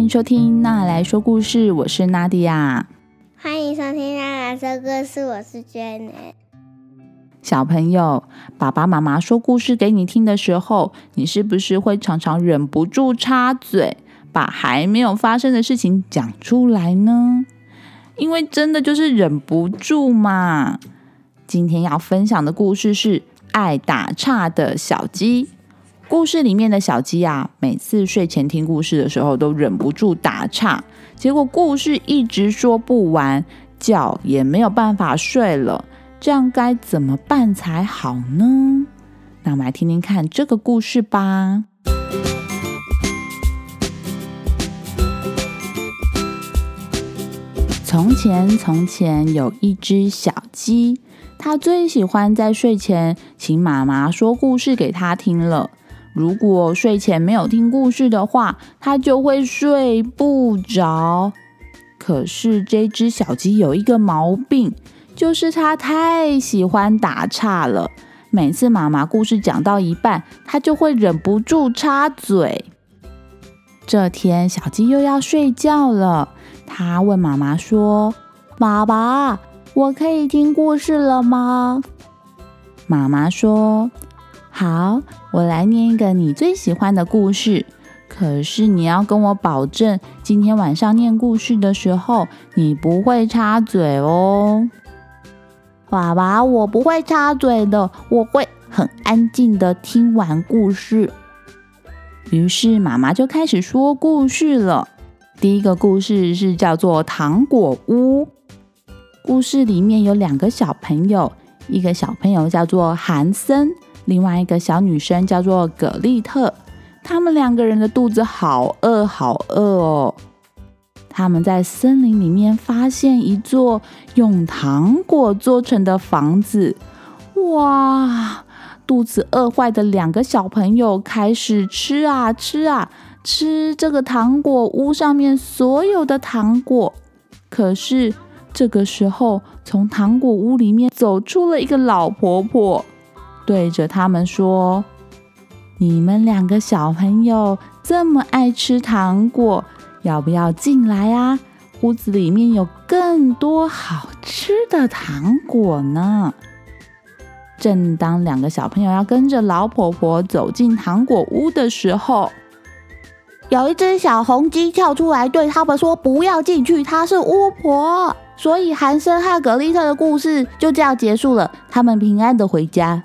欢迎收听娜来说故事，我是娜迪亚。欢迎收听娜来说故事，我是 Jenny。小朋友，爸爸妈妈说故事给你听的时候，你是不是会常常忍不住插嘴，把还没有发生的事情讲出来呢？因为真的就是忍不住嘛。今天要分享的故事是爱打岔的小鸡。故事里面的小鸡啊，每次睡前听故事的时候都忍不住打岔，结果故事一直说不完，觉也没有办法睡了。这样该怎么办才好呢？那我们来听听看这个故事吧。从前，从前有一只小鸡，它最喜欢在睡前请妈妈说故事给它听了。如果睡前没有听故事的话，它就会睡不着。可是这只小鸡有一个毛病，就是它太喜欢打岔了。每次妈妈故事讲到一半，它就会忍不住插嘴。这天，小鸡又要睡觉了，它问妈妈说：“妈妈，我可以听故事了吗？”妈妈说。好，我来念一个你最喜欢的故事。可是你要跟我保证，今天晚上念故事的时候，你不会插嘴哦。爸爸，我不会插嘴的，我会很安静的听完故事。于是妈妈就开始说故事了。第一个故事是叫做《糖果屋》。故事里面有两个小朋友，一个小朋友叫做韩森。另外一个小女生叫做葛丽特，他们两个人的肚子好饿，好饿哦。他们在森林里面发现一座用糖果做成的房子，哇！肚子饿坏的两个小朋友开始吃啊吃啊吃这个糖果屋上面所有的糖果。可是这个时候，从糖果屋里面走出了一个老婆婆。对着他们说：“你们两个小朋友这么爱吃糖果，要不要进来啊？屋子里面有更多好吃的糖果呢。”正当两个小朋友要跟着老婆婆走进糖果屋的时候，有一只小红鸡跳出来对他们说：“不要进去，她是巫婆。”所以韩森和格丽特的故事就这样结束了，他们平安的回家。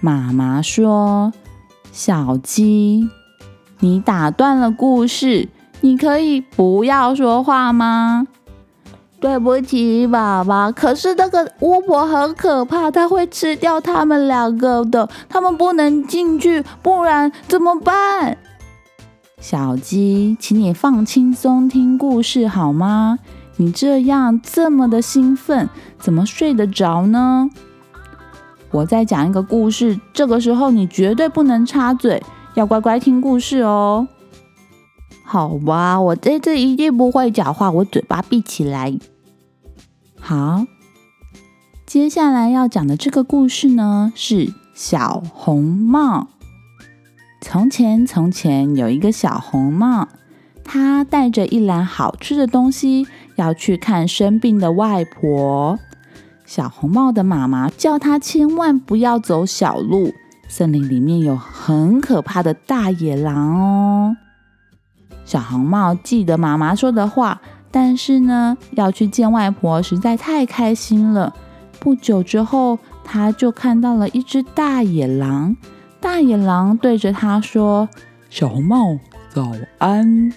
妈妈说：“小鸡，你打断了故事，你可以不要说话吗？”对不起，爸爸。可是那个巫婆很可怕，她会吃掉他们两个的，他们不能进去，不然怎么办？小鸡，请你放轻松听故事好吗？你这样这么的兴奋，怎么睡得着呢？我再讲一个故事，这个时候你绝对不能插嘴，要乖乖听故事哦。好吧，我这次一定不会讲话，我嘴巴闭起来。好，接下来要讲的这个故事呢，是小红帽。从前，从前有一个小红帽，他带着一篮好吃的东西，要去看生病的外婆。小红帽的妈妈叫他千万不要走小路，森林里面有很可怕的大野狼哦。小红帽记得妈妈说的话，但是呢，要去见外婆实在太开心了。不久之后，他就看到了一只大野狼。大野狼对着他说：“小红帽，早安。”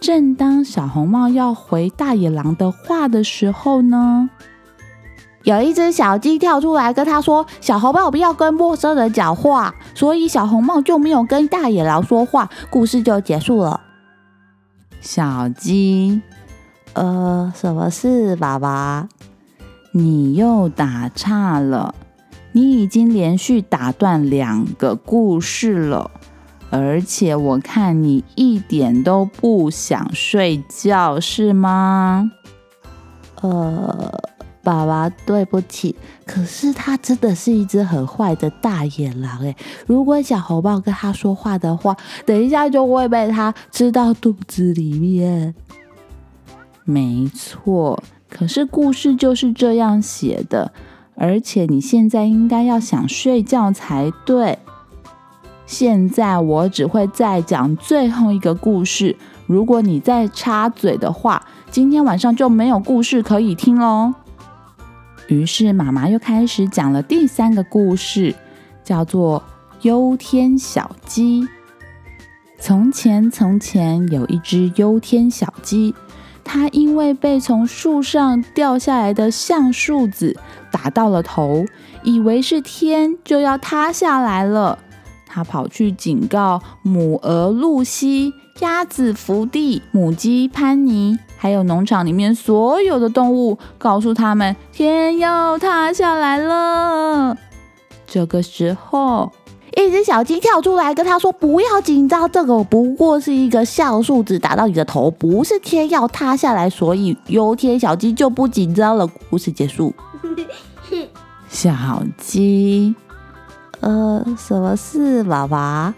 正当小红帽要回大野狼的话的时候呢？有一只小鸡跳出来跟他说：“小红帽不要跟陌生人讲话。”所以小红帽就没有跟大野狼说话，故事就结束了。小鸡，呃，什么事，爸爸？你又打岔了，你已经连续打断两个故事了，而且我看你一点都不想睡觉，是吗？呃。爸爸，对不起。可是它真的是一只很坏的大野狼诶，如果小红帽跟他说话的话，等一下就会被它吃到肚子里面。没错，可是故事就是这样写的，而且你现在应该要想睡觉才对。现在我只会再讲最后一个故事，如果你再插嘴的话，今天晚上就没有故事可以听喽。于是妈妈又开始讲了第三个故事，叫做《忧天小鸡》。从前，从前有一只忧天小鸡，它因为被从树上掉下来的橡树子打到了头，以为是天就要塌下来了。它跑去警告母鹅露西、鸭子福地、母鸡潘尼。还有农场里面所有的动物，告诉他们天要塌下来了。这个时候，一只小鸡跳出来跟他说：“不要紧张，这个不过是一个橡树枝打到你的头，不是天要塌下来，所以忧天小鸡就不紧张了。”故事结束。小鸡，呃，什么事，爸爸？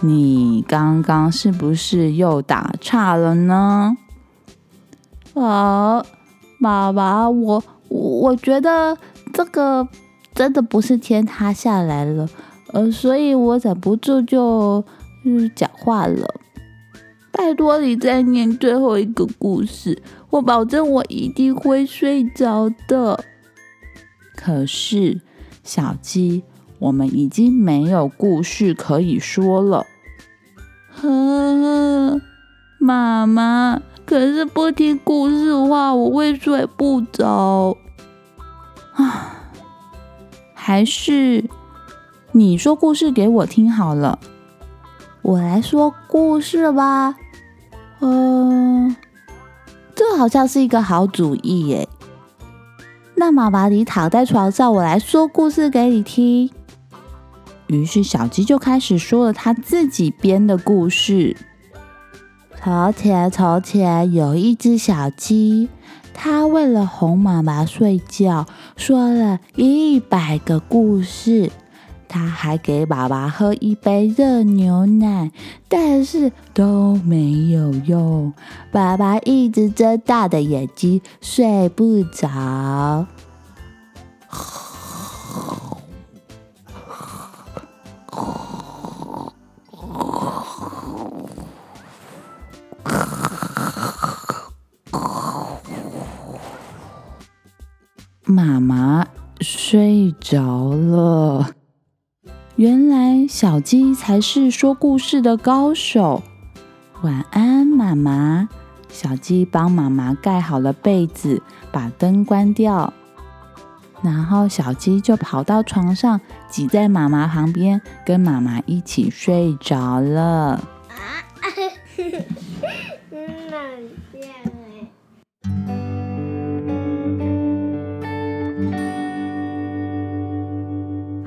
你刚刚是不是又打岔了呢？啊，爸爸，我我觉得这个真的不是天塌下来了，呃，所以我忍不住就嗯讲话了。拜托你再念最后一个故事，我保证我一定会睡着的。可是小鸡，我们已经没有故事可以说了。呵，妈妈。可是不听故事的话，我会睡不着啊。还是你说故事给我听好了，我来说故事吧。嗯，这好像是一个好主意耶。那妈妈，你躺在床上，我来说故事给你听。于是小鸡就开始说了他自己编的故事。从前，从前有一只小鸡，它为了哄妈妈睡觉，说了一百个故事。它还给爸爸喝一杯热牛奶，但是都没有用。爸爸一直睁大的眼睛，睡不着。妈妈睡着了。原来小鸡才是说故事的高手。晚安，妈妈。小鸡帮妈妈盖好了被子，把灯关掉，然后小鸡就跑到床上，挤在妈妈旁边，跟妈妈一起睡着了。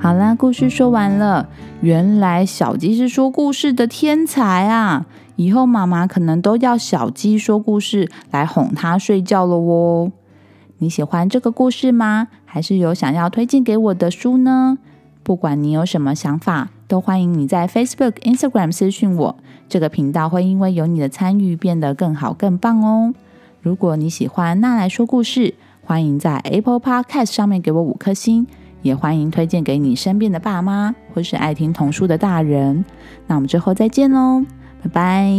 好啦，故事说完了。原来小鸡是说故事的天才啊！以后妈妈可能都要小鸡说故事来哄它睡觉了哦。你喜欢这个故事吗？还是有想要推荐给我的书呢？不管你有什么想法，都欢迎你在 Facebook、Instagram 私讯我。这个频道会因为有你的参与变得更好、更棒哦。如果你喜欢那来说故事，欢迎在 Apple Podcast 上面给我五颗星。也欢迎推荐给你身边的爸妈，或是爱听童书的大人。那我们之后再见喽，拜拜！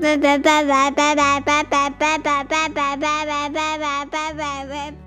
拜拜拜拜拜拜拜拜拜拜拜拜拜拜拜拜拜。